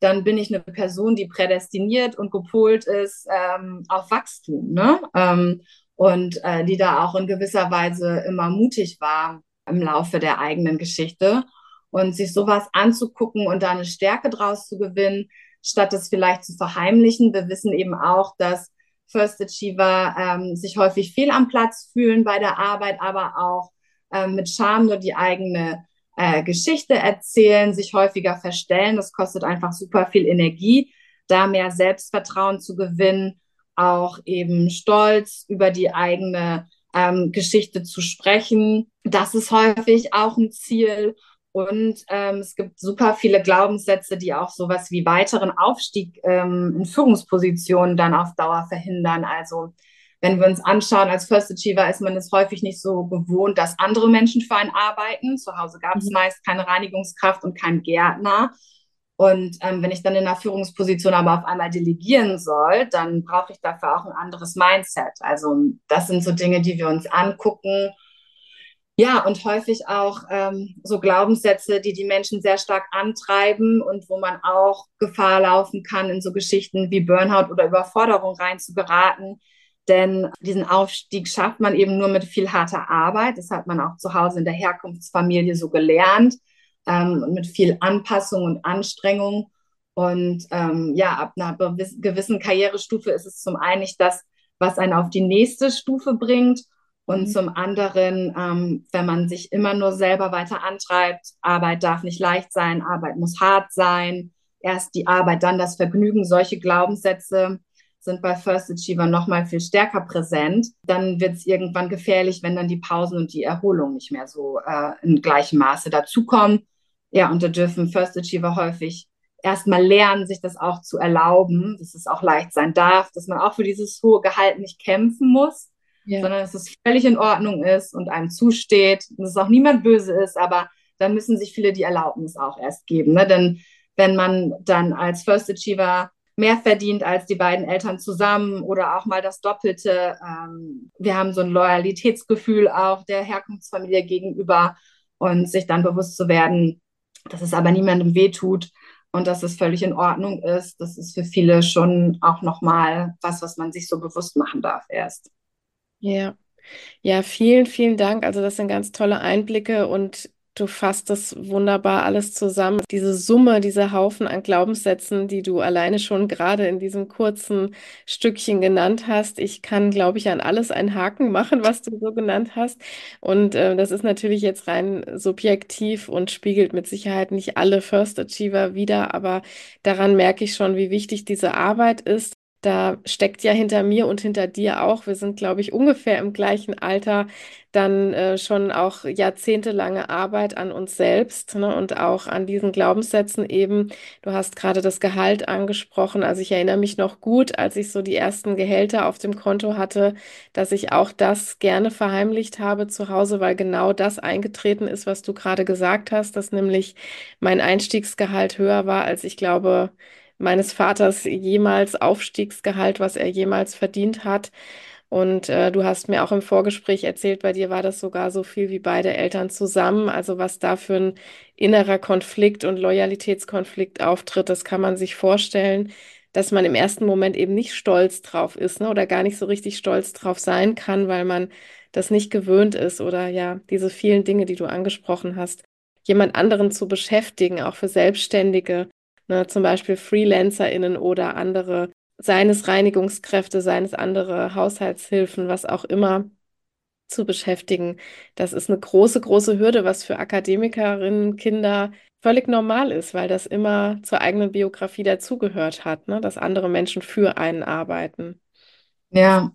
dann bin ich eine Person, die prädestiniert und gepolt ist ähm, auf Wachstum. Ne? Ähm, und äh, die da auch in gewisser Weise immer mutig war im Laufe der eigenen Geschichte. Und sich sowas anzugucken und da eine Stärke draus zu gewinnen, statt es vielleicht zu verheimlichen. Wir wissen eben auch, dass First Achiever ähm, sich häufig fehl am Platz fühlen bei der Arbeit, aber auch ähm, mit Charme nur die eigene äh, Geschichte erzählen, sich häufiger verstellen. Das kostet einfach super viel Energie, da mehr Selbstvertrauen zu gewinnen, auch eben Stolz über die eigene ähm, Geschichte zu sprechen. Das ist häufig auch ein Ziel. Und ähm, es gibt super viele Glaubenssätze, die auch sowas wie weiteren Aufstieg ähm, in Führungspositionen dann auf Dauer verhindern. Also wenn wir uns anschauen, als First Achiever ist man es häufig nicht so gewohnt, dass andere Menschen für einen arbeiten. Zu Hause gab es mhm. meist keine Reinigungskraft und keinen Gärtner. Und ähm, wenn ich dann in einer Führungsposition aber auf einmal delegieren soll, dann brauche ich dafür auch ein anderes Mindset. Also das sind so Dinge, die wir uns angucken. Ja, und häufig auch ähm, so Glaubenssätze, die die Menschen sehr stark antreiben und wo man auch Gefahr laufen kann, in so Geschichten wie Burnout oder Überforderung reinzugeraten. Denn diesen Aufstieg schafft man eben nur mit viel harter Arbeit. Das hat man auch zu Hause in der Herkunftsfamilie so gelernt ähm, mit viel Anpassung und Anstrengung. Und ähm, ja, ab einer gewissen Karrierestufe ist es zum einen nicht das, was einen auf die nächste Stufe bringt. Und mhm. zum anderen, ähm, wenn man sich immer nur selber weiter antreibt, Arbeit darf nicht leicht sein, Arbeit muss hart sein, erst die Arbeit, dann das Vergnügen, solche Glaubenssätze sind bei First Achiever noch mal viel stärker präsent. Dann wird es irgendwann gefährlich, wenn dann die Pausen und die Erholung nicht mehr so äh, in gleichem Maße dazukommen. Ja, und da dürfen First Achiever häufig erstmal lernen, sich das auch zu erlauben, dass es auch leicht sein darf, dass man auch für dieses hohe Gehalt nicht kämpfen muss, ja. sondern dass es völlig in Ordnung ist und einem zusteht, dass es auch niemand böse ist, aber da müssen sich viele die Erlaubnis auch erst geben. Ne? Denn wenn man dann als First Achiever mehr verdient als die beiden Eltern zusammen oder auch mal das Doppelte. Ähm, wir haben so ein Loyalitätsgefühl auch der Herkunftsfamilie gegenüber und sich dann bewusst zu werden, dass es aber niemandem wehtut und dass es völlig in Ordnung ist. Das ist für viele schon auch nochmal was, was man sich so bewusst machen darf erst. Ja. Ja, vielen, vielen Dank. Also das sind ganz tolle Einblicke und Du fasst das wunderbar alles zusammen. Diese Summe, dieser Haufen an Glaubenssätzen, die du alleine schon gerade in diesem kurzen Stückchen genannt hast. Ich kann, glaube ich, an alles einen Haken machen, was du so genannt hast. Und äh, das ist natürlich jetzt rein subjektiv und spiegelt mit Sicherheit nicht alle First Achiever wider. Aber daran merke ich schon, wie wichtig diese Arbeit ist. Da steckt ja hinter mir und hinter dir auch, wir sind, glaube ich, ungefähr im gleichen Alter, dann äh, schon auch jahrzehntelange Arbeit an uns selbst ne, und auch an diesen Glaubenssätzen eben. Du hast gerade das Gehalt angesprochen. Also ich erinnere mich noch gut, als ich so die ersten Gehälter auf dem Konto hatte, dass ich auch das gerne verheimlicht habe zu Hause, weil genau das eingetreten ist, was du gerade gesagt hast, dass nämlich mein Einstiegsgehalt höher war, als ich glaube, meines Vaters jemals Aufstiegsgehalt, was er jemals verdient hat. Und äh, du hast mir auch im Vorgespräch erzählt, bei dir war das sogar so viel wie beide Eltern zusammen. Also was da für ein innerer Konflikt und Loyalitätskonflikt auftritt, das kann man sich vorstellen, dass man im ersten Moment eben nicht stolz drauf ist ne? oder gar nicht so richtig stolz drauf sein kann, weil man das nicht gewöhnt ist oder ja, diese vielen Dinge, die du angesprochen hast, jemand anderen zu beschäftigen, auch für Selbstständige, ne, zum Beispiel FreelancerInnen oder andere, seines Reinigungskräfte, seines andere Haushaltshilfen, was auch immer zu beschäftigen. Das ist eine große, große Hürde, was für Akademikerinnen, Kinder völlig normal ist, weil das immer zur eigenen Biografie dazugehört hat, ne? dass andere Menschen für einen arbeiten. Ja.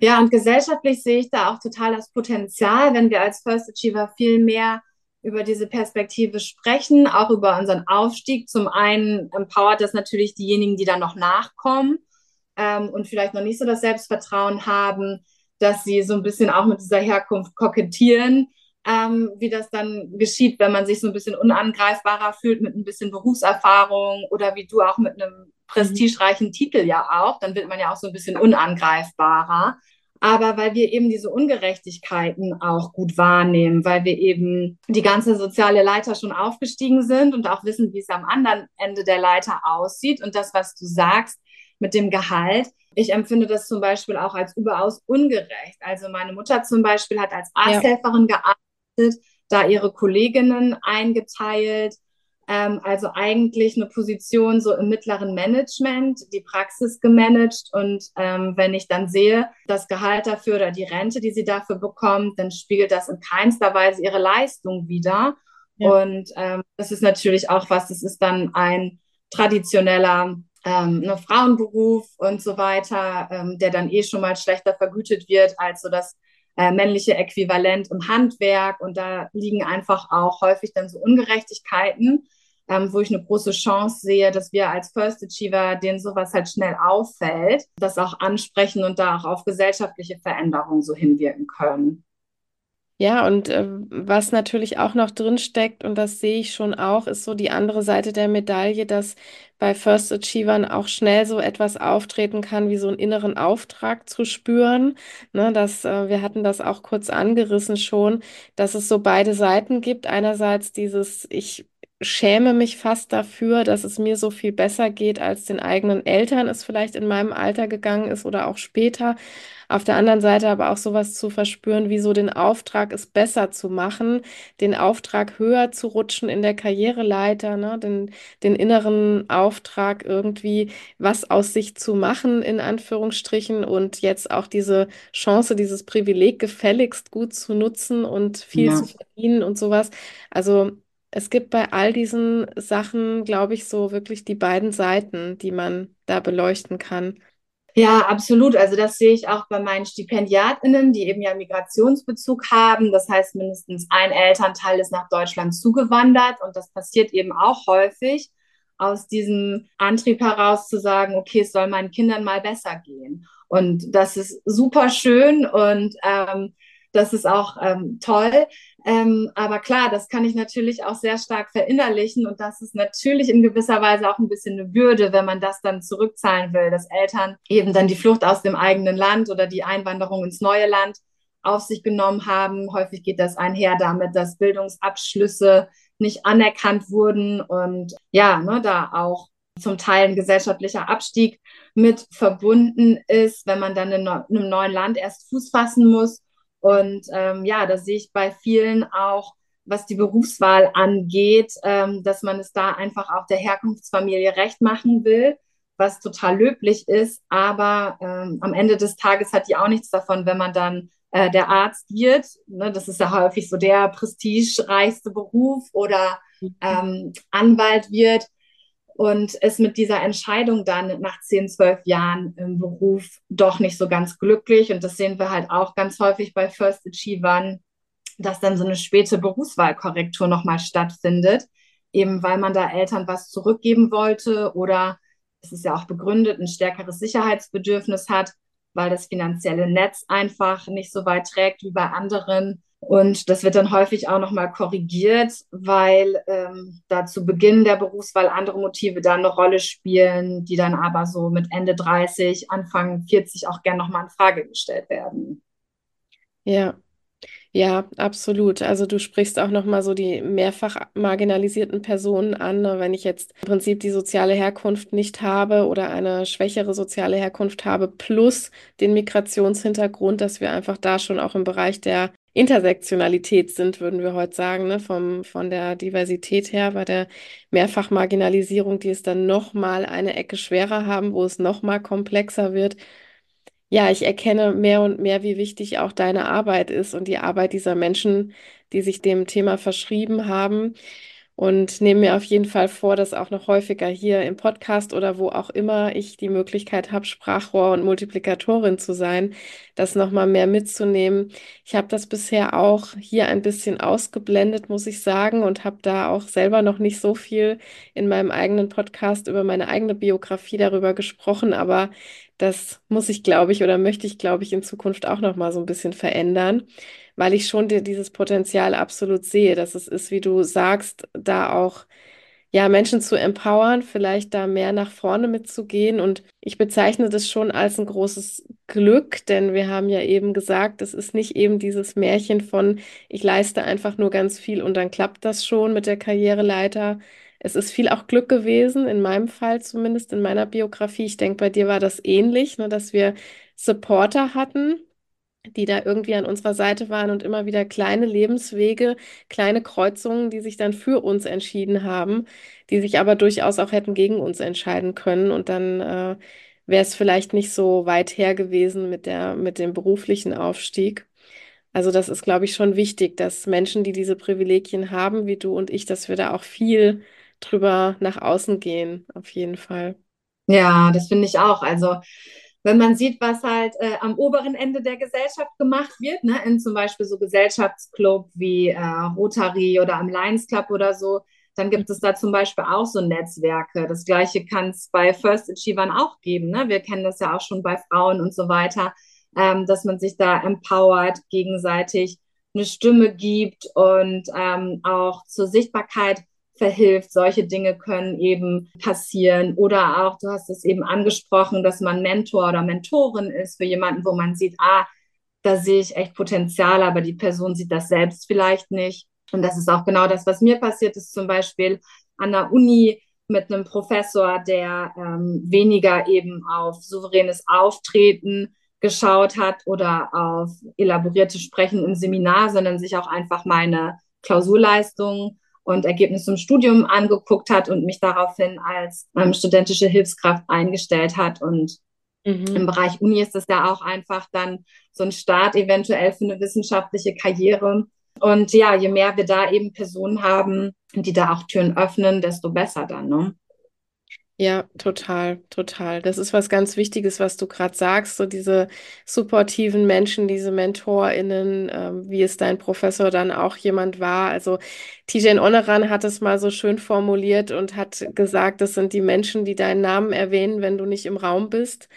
Ja, und gesellschaftlich sehe ich da auch total das Potenzial, wenn wir als First Achiever viel mehr über diese Perspektive sprechen, auch über unseren Aufstieg. Zum einen empowert das natürlich diejenigen, die dann noch nachkommen ähm, und vielleicht noch nicht so das Selbstvertrauen haben, dass sie so ein bisschen auch mit dieser Herkunft kokettieren ähm, wie das dann geschieht, wenn man sich so ein bisschen unangreifbarer fühlt mit ein bisschen Berufserfahrung oder wie du auch mit einem prestigereichen Titel ja auch, dann wird man ja auch so ein bisschen unangreifbarer. Aber weil wir eben diese Ungerechtigkeiten auch gut wahrnehmen, weil wir eben die ganze soziale Leiter schon aufgestiegen sind und auch wissen, wie es am anderen Ende der Leiter aussieht und das, was du sagst mit dem Gehalt, ich empfinde das zum Beispiel auch als überaus ungerecht. Also meine Mutter zum Beispiel hat als Arzthelferin ja. gearbeitet, da ihre Kolleginnen eingeteilt. Ähm, also eigentlich eine Position so im mittleren Management, die Praxis gemanagt. Und ähm, wenn ich dann sehe, das Gehalt dafür oder die Rente, die sie dafür bekommt, dann spiegelt das in keinster Weise ihre Leistung wider. Ja. Und ähm, das ist natürlich auch was, das ist dann ein traditioneller ähm, ne, Frauenberuf und so weiter, ähm, der dann eh schon mal schlechter vergütet wird als so das äh, männliche Äquivalent im Handwerk. Und da liegen einfach auch häufig dann so Ungerechtigkeiten, ähm, wo ich eine große Chance sehe, dass wir als First Achiever, denen sowas halt schnell auffällt, das auch ansprechen und da auch auf gesellschaftliche Veränderungen so hinwirken können. Ja, und äh, was natürlich auch noch drin steckt, und das sehe ich schon auch, ist so die andere Seite der Medaille, dass bei First Achievern auch schnell so etwas auftreten kann, wie so einen inneren Auftrag zu spüren. Ne, dass, äh, wir hatten das auch kurz angerissen schon, dass es so beide Seiten gibt. Einerseits dieses, ich schäme mich fast dafür, dass es mir so viel besser geht, als den eigenen Eltern es vielleicht in meinem Alter gegangen ist oder auch später. Auf der anderen Seite aber auch sowas zu verspüren, wie so den Auftrag, es besser zu machen, den Auftrag höher zu rutschen in der Karriereleiter, ne? den, den inneren Auftrag irgendwie was aus sich zu machen, in Anführungsstrichen, und jetzt auch diese Chance, dieses Privileg gefälligst gut zu nutzen und viel ja. zu verdienen und sowas. Also es gibt bei all diesen Sachen, glaube ich, so wirklich die beiden Seiten, die man da beleuchten kann. Ja, absolut. Also das sehe ich auch bei meinen Stipendiatinnen, die eben ja Migrationsbezug haben. Das heißt, mindestens ein Elternteil ist nach Deutschland zugewandert und das passiert eben auch häufig aus diesem Antrieb heraus zu sagen, okay, es soll meinen Kindern mal besser gehen. Und das ist super schön und ähm, das ist auch ähm, toll. Ähm, aber klar, das kann ich natürlich auch sehr stark verinnerlichen und das ist natürlich in gewisser Weise auch ein bisschen eine Bürde, wenn man das dann zurückzahlen will, dass Eltern eben dann die Flucht aus dem eigenen Land oder die Einwanderung ins neue Land auf sich genommen haben. Häufig geht das einher damit, dass Bildungsabschlüsse nicht anerkannt wurden und ja, ne, da auch zum Teil ein gesellschaftlicher Abstieg mit verbunden ist, wenn man dann in einem neuen Land erst Fuß fassen muss und ähm, ja, da sehe ich bei vielen auch, was die Berufswahl angeht, ähm, dass man es da einfach auch der Herkunftsfamilie recht machen will, was total löblich ist. Aber ähm, am Ende des Tages hat die auch nichts davon, wenn man dann äh, der Arzt wird. Ne? Das ist ja häufig so der prestigereichste Beruf oder mhm. ähm, Anwalt wird und es mit dieser Entscheidung dann nach 10, 12 Jahren im Beruf doch nicht so ganz glücklich. Und das sehen wir halt auch ganz häufig bei First Achievern, dass dann so eine späte Berufswahlkorrektur nochmal stattfindet, eben weil man da Eltern was zurückgeben wollte oder es ist ja auch begründet, ein stärkeres Sicherheitsbedürfnis hat, weil das finanzielle Netz einfach nicht so weit trägt wie bei anderen und das wird dann häufig auch nochmal korrigiert, weil ähm, da zu Beginn der Berufswahl andere Motive dann eine Rolle spielen, die dann aber so mit Ende 30, Anfang 40 auch gern nochmal in Frage gestellt werden. Ja, ja, absolut. Also du sprichst auch nochmal so die mehrfach marginalisierten Personen an. Ne? Wenn ich jetzt im Prinzip die soziale Herkunft nicht habe oder eine schwächere soziale Herkunft habe, plus den Migrationshintergrund, dass wir einfach da schon auch im Bereich der Intersektionalität sind, würden wir heute sagen, ne? Vom, von der Diversität her, bei der Mehrfachmarginalisierung, die es dann nochmal eine Ecke schwerer haben, wo es nochmal komplexer wird. Ja, ich erkenne mehr und mehr, wie wichtig auch deine Arbeit ist und die Arbeit dieser Menschen, die sich dem Thema verschrieben haben und nehme mir auf jeden Fall vor, das auch noch häufiger hier im Podcast oder wo auch immer ich die Möglichkeit habe, Sprachrohr und Multiplikatorin zu sein, das nochmal mehr mitzunehmen. Ich habe das bisher auch hier ein bisschen ausgeblendet, muss ich sagen, und habe da auch selber noch nicht so viel in meinem eigenen Podcast über meine eigene Biografie darüber gesprochen, aber das muss ich, glaube ich, oder möchte ich, glaube ich, in Zukunft auch nochmal so ein bisschen verändern weil ich schon dir dieses Potenzial absolut sehe, dass es ist, wie du sagst, da auch ja, Menschen zu empowern, vielleicht da mehr nach vorne mitzugehen. Und ich bezeichne das schon als ein großes Glück, denn wir haben ja eben gesagt, es ist nicht eben dieses Märchen von, ich leiste einfach nur ganz viel und dann klappt das schon mit der Karriereleiter. Es ist viel auch Glück gewesen, in meinem Fall zumindest, in meiner Biografie. Ich denke, bei dir war das ähnlich, ne, dass wir Supporter hatten die da irgendwie an unserer Seite waren und immer wieder kleine Lebenswege, kleine Kreuzungen, die sich dann für uns entschieden haben, die sich aber durchaus auch hätten gegen uns entscheiden können. Und dann äh, wäre es vielleicht nicht so weit her gewesen mit der, mit dem beruflichen Aufstieg. Also das ist, glaube ich, schon wichtig, dass Menschen, die diese Privilegien haben, wie du und ich, dass wir da auch viel drüber nach außen gehen, auf jeden Fall. Ja, das finde ich auch. Also wenn man sieht, was halt äh, am oberen Ende der Gesellschaft gemacht wird, ne, in zum Beispiel so Gesellschaftsclub wie äh, Rotary oder am Lions Club oder so, dann gibt es da zum Beispiel auch so Netzwerke. Das gleiche kann es bei First Achievern auch geben. Ne? Wir kennen das ja auch schon bei Frauen und so weiter, ähm, dass man sich da empowert, gegenseitig eine Stimme gibt und ähm, auch zur Sichtbarkeit verhilft. Solche Dinge können eben passieren. Oder auch, du hast es eben angesprochen, dass man Mentor oder Mentorin ist für jemanden, wo man sieht, ah, da sehe ich echt Potenzial, aber die Person sieht das selbst vielleicht nicht. Und das ist auch genau das, was mir passiert ist, zum Beispiel an der Uni mit einem Professor, der ähm, weniger eben auf souveränes Auftreten geschaut hat oder auf elaborierte Sprechen im Seminar, sondern sich auch einfach meine Klausurleistungen und Ergebnisse im Studium angeguckt hat und mich daraufhin als ähm, studentische Hilfskraft eingestellt hat. Und mhm. im Bereich Uni ist das ja auch einfach dann so ein Start eventuell für eine wissenschaftliche Karriere. Und ja, je mehr wir da eben Personen haben, die da auch Türen öffnen, desto besser dann. Ne? Ja, total, total. Das ist was ganz Wichtiges, was du gerade sagst, so diese supportiven Menschen, diese MentorInnen, ähm, wie es dein Professor dann auch jemand war. Also Tijen Oneran hat es mal so schön formuliert und hat gesagt, das sind die Menschen, die deinen Namen erwähnen, wenn du nicht im Raum bist.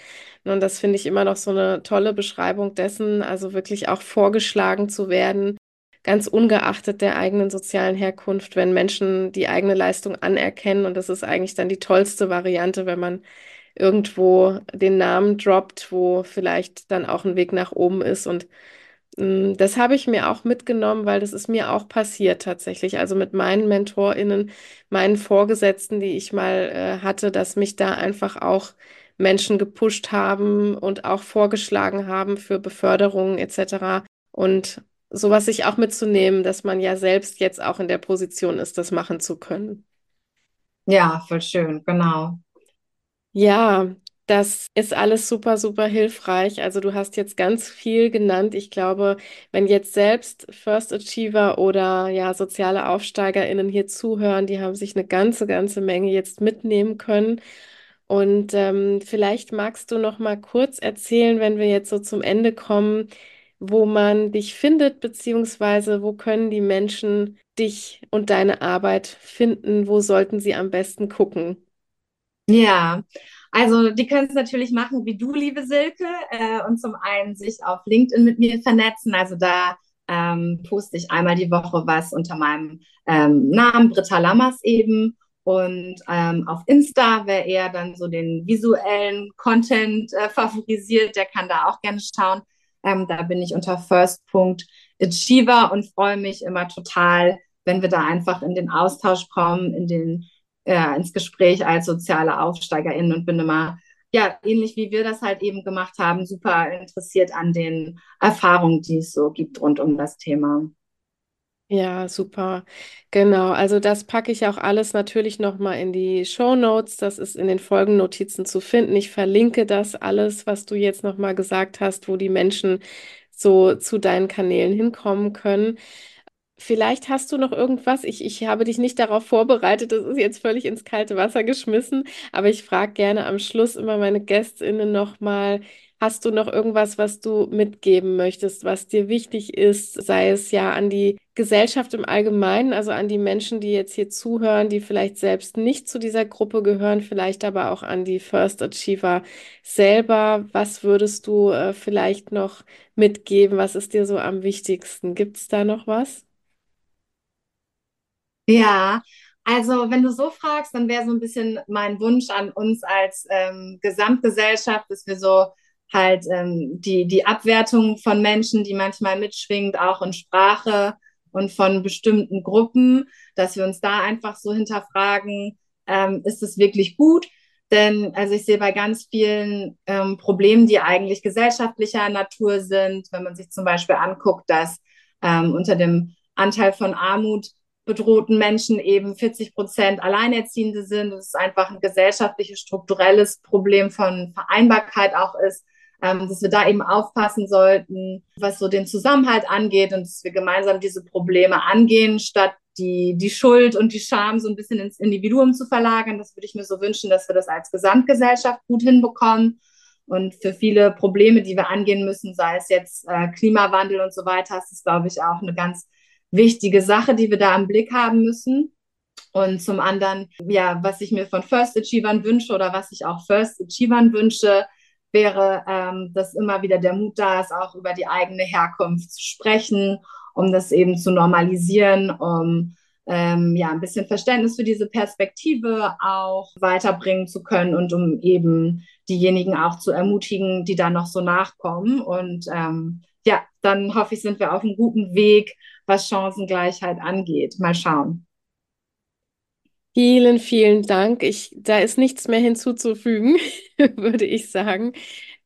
Und das finde ich immer noch so eine tolle Beschreibung dessen, also wirklich auch vorgeschlagen zu werden ganz ungeachtet der eigenen sozialen Herkunft, wenn Menschen die eigene Leistung anerkennen. Und das ist eigentlich dann die tollste Variante, wenn man irgendwo den Namen droppt, wo vielleicht dann auch ein Weg nach oben ist. Und mh, mm, das habe ich mir auch mitgenommen, weil das ist mir auch passiert tatsächlich. Also mit meinen MentorInnen, meinen Vorgesetzten, die ich mal äh, hatte, dass mich da einfach auch Menschen gepusht haben und auch vorgeschlagen haben für Beförderungen etc. Und sowas sich auch mitzunehmen, dass man ja selbst jetzt auch in der Position ist, das machen zu können. Ja, voll schön, genau. Ja, das ist alles super, super hilfreich. Also du hast jetzt ganz viel genannt. Ich glaube, wenn jetzt selbst First Achiever oder ja soziale AufsteigerInnen hier zuhören, die haben sich eine ganze, ganze Menge jetzt mitnehmen können. Und ähm, vielleicht magst du noch mal kurz erzählen, wenn wir jetzt so zum Ende kommen, wo man dich findet, beziehungsweise wo können die Menschen dich und deine Arbeit finden? Wo sollten sie am besten gucken? Ja, also die können es natürlich machen wie du, liebe Silke, äh, und zum einen sich auf LinkedIn mit mir vernetzen. Also da ähm, poste ich einmal die Woche was unter meinem ähm, Namen, Britta Lammers eben. Und ähm, auf Insta, wer eher dann so den visuellen Content äh, favorisiert, der kann da auch gerne schauen. Ähm, da bin ich unter First.achiever und freue mich immer total, wenn wir da einfach in den Austausch kommen, in den, ja, ins Gespräch als soziale AufsteigerInnen und bin immer, ja, ähnlich wie wir das halt eben gemacht haben, super interessiert an den Erfahrungen, die es so gibt rund um das Thema. Ja, super. Genau. Also das packe ich auch alles natürlich nochmal in die Show Notes. Das ist in den Folgennotizen zu finden. Ich verlinke das alles, was du jetzt nochmal gesagt hast, wo die Menschen so zu deinen Kanälen hinkommen können. Vielleicht hast du noch irgendwas. Ich, ich habe dich nicht darauf vorbereitet. Das ist jetzt völlig ins kalte Wasser geschmissen. Aber ich frage gerne am Schluss immer meine GästInnen nochmal, Hast du noch irgendwas, was du mitgeben möchtest, was dir wichtig ist, sei es ja an die Gesellschaft im Allgemeinen, also an die Menschen, die jetzt hier zuhören, die vielleicht selbst nicht zu dieser Gruppe gehören, vielleicht aber auch an die First Achiever selber. Was würdest du äh, vielleicht noch mitgeben? Was ist dir so am wichtigsten? Gibt es da noch was? Ja, also wenn du so fragst, dann wäre so ein bisschen mein Wunsch an uns als ähm, Gesamtgesellschaft, dass wir so halt ähm, die, die Abwertung von Menschen, die manchmal mitschwingt, auch in Sprache und von bestimmten Gruppen, dass wir uns da einfach so hinterfragen, ähm, ist es wirklich gut? Denn also ich sehe bei ganz vielen ähm, Problemen, die eigentlich gesellschaftlicher Natur sind, wenn man sich zum Beispiel anguckt, dass ähm, unter dem Anteil von Armut bedrohten Menschen eben 40 Prozent Alleinerziehende sind. Das ist einfach ein gesellschaftliches, strukturelles Problem von Vereinbarkeit auch ist, ähm, dass wir da eben aufpassen sollten, was so den Zusammenhalt angeht und dass wir gemeinsam diese Probleme angehen, statt die, die Schuld und die Scham so ein bisschen ins Individuum zu verlagern. Das würde ich mir so wünschen, dass wir das als Gesamtgesellschaft gut hinbekommen. Und für viele Probleme, die wir angehen müssen, sei es jetzt äh, Klimawandel und so weiter, ist es, glaube ich, auch eine ganz wichtige Sache, die wir da im Blick haben müssen. Und zum anderen, ja, was ich mir von First Achievern wünsche oder was ich auch First Achievern wünsche, wäre, ähm, dass immer wieder der Mut da ist, auch über die eigene Herkunft zu sprechen, um das eben zu normalisieren, um ähm, ja ein bisschen Verständnis für diese Perspektive auch weiterbringen zu können und um eben diejenigen auch zu ermutigen, die da noch so nachkommen. Und ähm, ja, dann hoffe ich, sind wir auf einem guten Weg, was Chancengleichheit angeht. Mal schauen. Vielen, vielen Dank. Ich, da ist nichts mehr hinzuzufügen, würde ich sagen.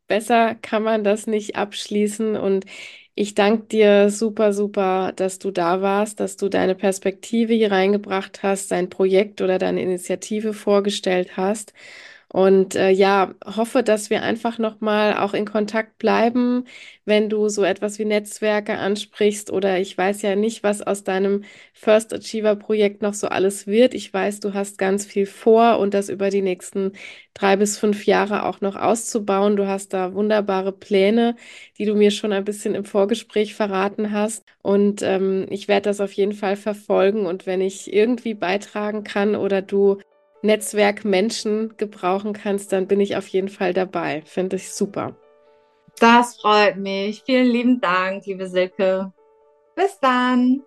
Besser kann man das nicht abschließen. Und ich danke dir super, super, dass du da warst, dass du deine Perspektive hier reingebracht hast, dein Projekt oder deine Initiative vorgestellt hast. Und äh, ja, hoffe, dass wir einfach nochmal auch in Kontakt bleiben, wenn du so etwas wie Netzwerke ansprichst oder ich weiß ja nicht, was aus deinem First Achiever Projekt noch so alles wird. Ich weiß, du hast ganz viel vor und das über die nächsten drei bis fünf Jahre auch noch auszubauen. Du hast da wunderbare Pläne, die du mir schon ein bisschen im Vorgespräch verraten hast. Und ähm, ich werde das auf jeden Fall verfolgen und wenn ich irgendwie beitragen kann oder du Netzwerk Menschen gebrauchen kannst, dann bin ich auf jeden Fall dabei. Finde ich super. Das freut mich. Vielen lieben Dank, liebe Silke. Bis dann.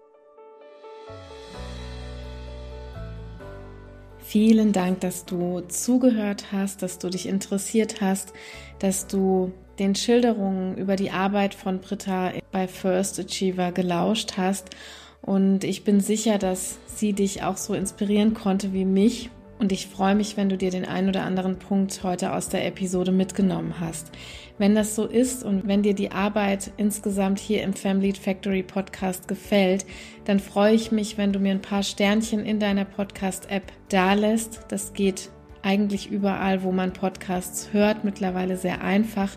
Vielen Dank, dass du zugehört hast, dass du dich interessiert hast, dass du den Schilderungen über die Arbeit von Britta bei First Achiever gelauscht hast. Und ich bin sicher, dass sie dich auch so inspirieren konnte wie mich und ich freue mich, wenn du dir den einen oder anderen Punkt heute aus der Episode mitgenommen hast. Wenn das so ist und wenn dir die Arbeit insgesamt hier im Family Factory Podcast gefällt, dann freue ich mich, wenn du mir ein paar Sternchen in deiner Podcast-App dalässt. Das geht eigentlich überall, wo man Podcasts hört, mittlerweile sehr einfach.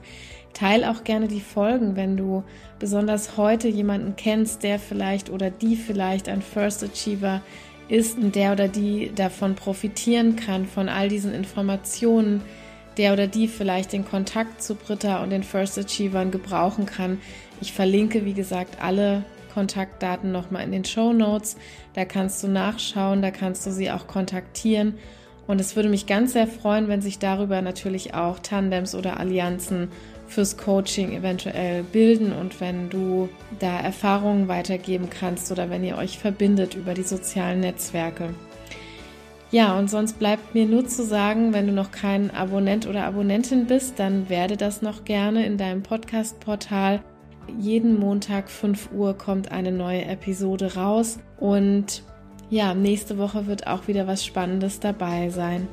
Teil auch gerne die Folgen, wenn du besonders heute jemanden kennst, der vielleicht oder die vielleicht ein First Achiever ist und der oder die davon profitieren kann, von all diesen Informationen, der oder die vielleicht den Kontakt zu Britta und den First Achievern gebrauchen kann. Ich verlinke, wie gesagt, alle Kontaktdaten nochmal in den Show Notes. Da kannst du nachschauen, da kannst du sie auch kontaktieren. Und es würde mich ganz sehr freuen, wenn sich darüber natürlich auch Tandems oder Allianzen fürs Coaching eventuell bilden und wenn du da Erfahrungen weitergeben kannst oder wenn ihr euch verbindet über die sozialen Netzwerke. Ja, und sonst bleibt mir nur zu sagen, wenn du noch kein Abonnent oder Abonnentin bist, dann werde das noch gerne in deinem Podcast-Portal. Jeden Montag 5 Uhr kommt eine neue Episode raus und ja, nächste Woche wird auch wieder was Spannendes dabei sein.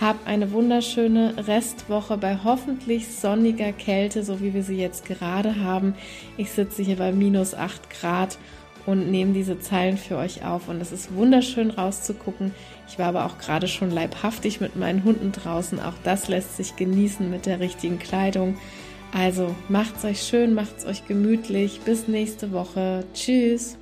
Hab eine wunderschöne Restwoche bei hoffentlich sonniger Kälte, so wie wir sie jetzt gerade haben. Ich sitze hier bei minus 8 Grad und nehme diese Zeilen für euch auf. Und es ist wunderschön rauszugucken. Ich war aber auch gerade schon leibhaftig mit meinen Hunden draußen. Auch das lässt sich genießen mit der richtigen Kleidung. Also macht's euch schön, macht's euch gemütlich. Bis nächste Woche. Tschüss.